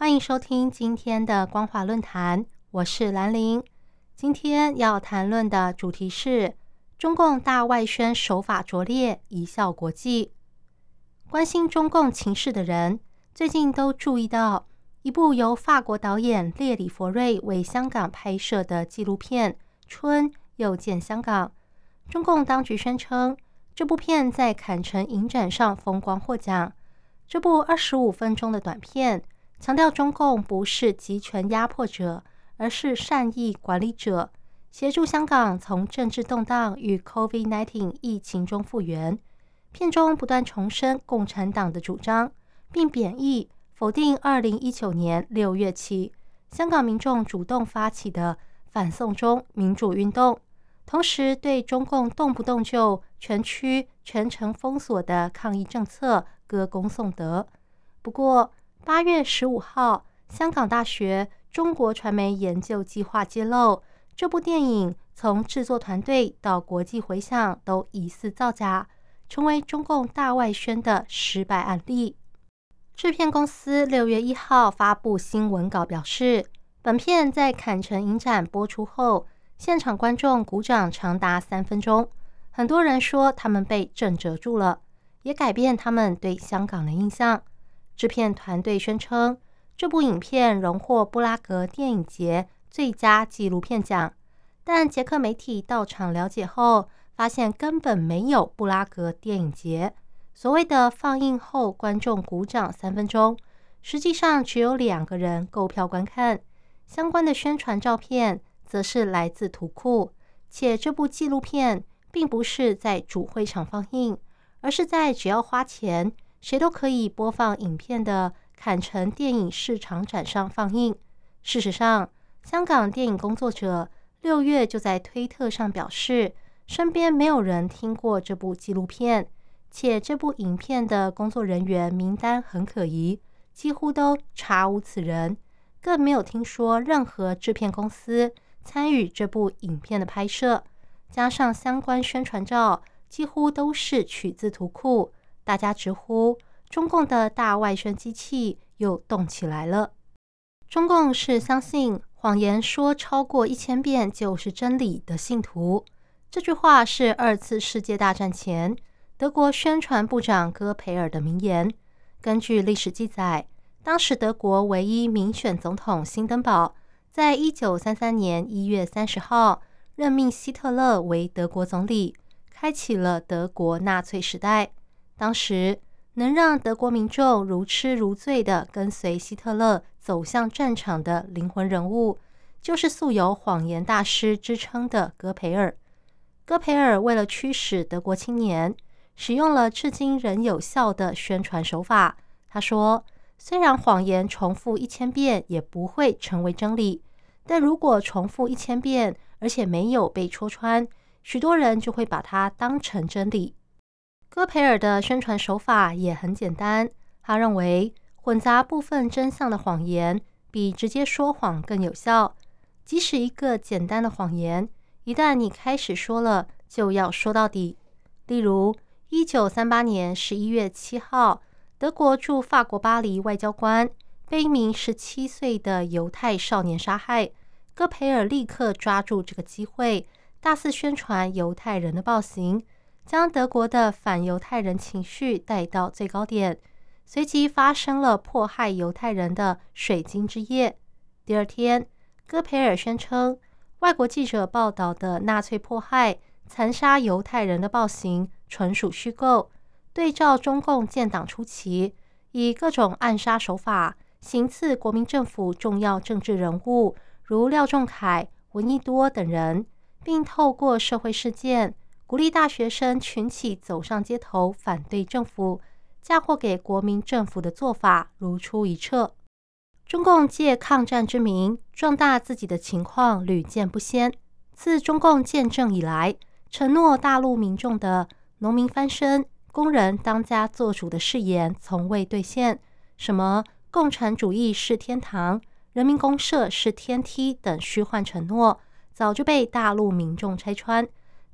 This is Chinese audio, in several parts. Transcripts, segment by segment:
欢迎收听今天的光华论坛，我是兰玲。今天要谈论的主题是中共大外宣手法拙劣，贻笑国际。关心中共情势的人，最近都注意到一部由法国导演列里佛瑞为香港拍摄的纪录片《春又见香港》。中共当局宣称，这部片在坎城影展上风光获奖。这部二十五分钟的短片强调，中共不是集权压迫者，而是善意管理者，协助香港从政治动荡与 COVID-19 疫情中复原。片中不断重申共产党的主张，并贬义否定二零一九年六月起香港民众主动发起的反送中民主运动，同时对中共动不动就全区全城封锁的抗议政策。歌功颂德。不过，八月十五号，香港大学中国传媒研究计划揭露，这部电影从制作团队到国际回响都疑似造假，成为中共大外宣的失败案例。制片公司六月一号发布新闻稿表示，本片在坎城影展播出后，现场观众鼓掌长达三分钟，很多人说他们被震折住了。也改变他们对香港的印象。制片团队宣称，这部影片荣获布拉格电影节最佳纪录片奖，但捷克媒体到场了解后，发现根本没有布拉格电影节。所谓的放映后观众鼓掌三分钟，实际上只有两个人购票观看。相关的宣传照片则是来自图库，且这部纪录片并不是在主会场放映。而是在只要花钱，谁都可以播放影片的坎城电影市场展上放映。事实上，香港电影工作者六月就在推特上表示，身边没有人听过这部纪录片，且这部影片的工作人员名单很可疑，几乎都查无此人，更没有听说任何制片公司参与这部影片的拍摄。加上相关宣传照。几乎都是取自图库，大家直呼中共的大外宣机器又动起来了。中共是相信谎言说超过一千遍就是真理的信徒。这句话是二次世界大战前德国宣传部长戈培尔的名言。根据历史记载，当时德国唯一民选总统辛登堡，在一九三三年一月三十号任命希特勒为德国总理。开启了德国纳粹时代。当时能让德国民众如痴如醉的跟随希特勒走向战场的灵魂人物，就是素有“谎言大师”之称的戈培尔。戈培尔为了驱使德国青年，使用了至今仍有效的宣传手法。他说：“虽然谎言重复一千遍也不会成为真理，但如果重复一千遍，而且没有被戳穿。”许多人就会把它当成真理。戈培尔的宣传手法也很简单，他认为混杂部分真相的谎言比直接说谎更有效。即使一个简单的谎言，一旦你开始说了，就要说到底。例如，一九三八年十一月七号，德国驻法国巴黎外交官被一名十七岁的犹太少年杀害，戈培尔立刻抓住这个机会。大肆宣传犹太人的暴行，将德国的反犹太人情绪带到最高点。随即发生了迫害犹太人的水晶之夜。第二天，戈培尔宣称，外国记者报道的纳粹迫害、残杀犹太人的暴行纯属虚构。对照中共建党初期，以各种暗杀手法行刺国民政府重要政治人物，如廖仲恺、闻一多等人。并透过社会事件鼓励大学生群起走上街头反对政府，嫁祸给国民政府的做法如出一辙。中共借抗战之名壮大自己的情况屡见不鲜。自中共建政以来，承诺大陆民众的农民翻身、工人当家作主的誓言从未兑现。什么共产主义是天堂、人民公社是天梯等虚幻承诺，早就被大陆民众拆穿。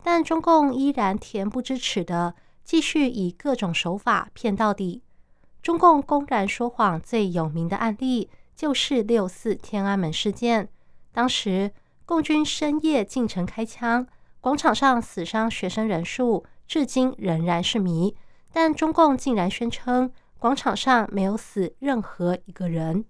但中共依然恬不知耻的继续以各种手法骗到底。中共公然说谎最有名的案例就是六四天安门事件。当时共军深夜进城开枪，广场上死伤学生人数至今仍然是谜。但中共竟然宣称广场上没有死任何一个人。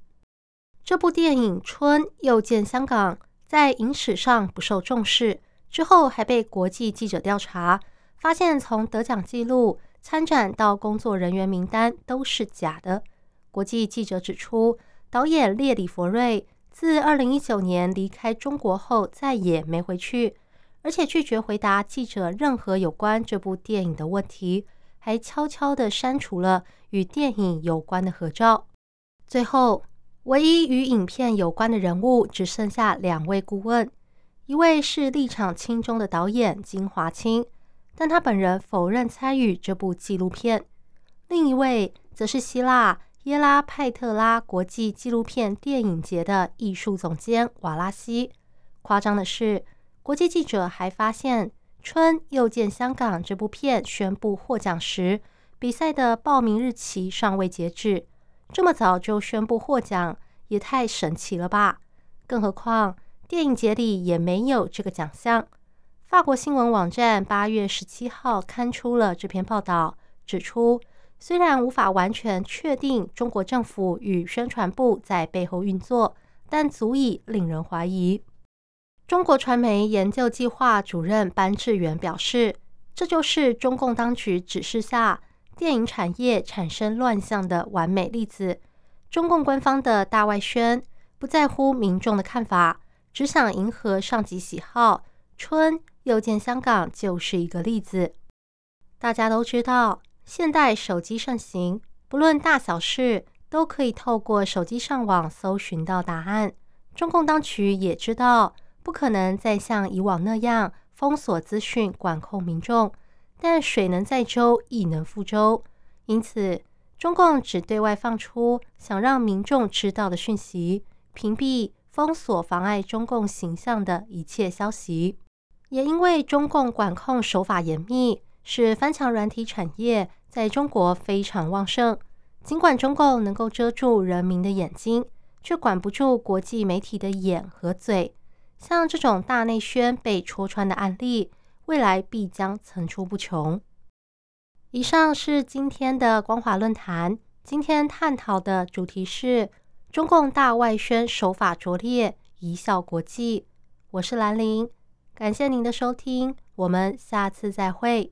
这部电影《春又见香港》在影史上不受重视。之后还被国际记者调查，发现从得奖记录、参展到工作人员名单都是假的。国际记者指出，导演列里佛瑞自二零一九年离开中国后再也没回去，而且拒绝回答记者任何有关这部电影的问题，还悄悄地删除了与电影有关的合照。最后，唯一与影片有关的人物只剩下两位顾问。一位是立场亲中的导演金华清，但他本人否认参与这部纪录片；另一位则是希腊耶拉派特拉国际纪录片电影节的艺术总监瓦拉西。夸张的是，国际记者还发现，《春又见香港》这部片宣布获奖时，比赛的报名日期尚未截止。这么早就宣布获奖，也太神奇了吧！更何况。电影节里也没有这个奖项。法国新闻网站八月十七号刊出了这篇报道，指出虽然无法完全确定中国政府与宣传部在背后运作，但足以令人怀疑。中国传媒研究计划主任班志远表示，这就是中共当局指示下电影产业产生乱象的完美例子。中共官方的大外宣不在乎民众的看法。只想迎合上级喜好，春又见香港就是一个例子。大家都知道，现代手机盛行，不论大小事都可以透过手机上网搜寻到答案。中共当局也知道，不可能再像以往那样封锁资讯、管控民众。但水能载舟，亦能覆舟，因此中共只对外放出想让民众知道的讯息，屏蔽。封锁妨碍中共形象的一切消息，也因为中共管控手法严密，使翻墙软体产业在中国非常旺盛。尽管中共能够遮住人民的眼睛，却管不住国际媒体的眼和嘴。像这种大内宣被戳穿的案例，未来必将层出不穷。以上是今天的光华论坛，今天探讨的主题是。中共大外宣手法拙劣，贻笑国际。我是兰陵，感谢您的收听，我们下次再会。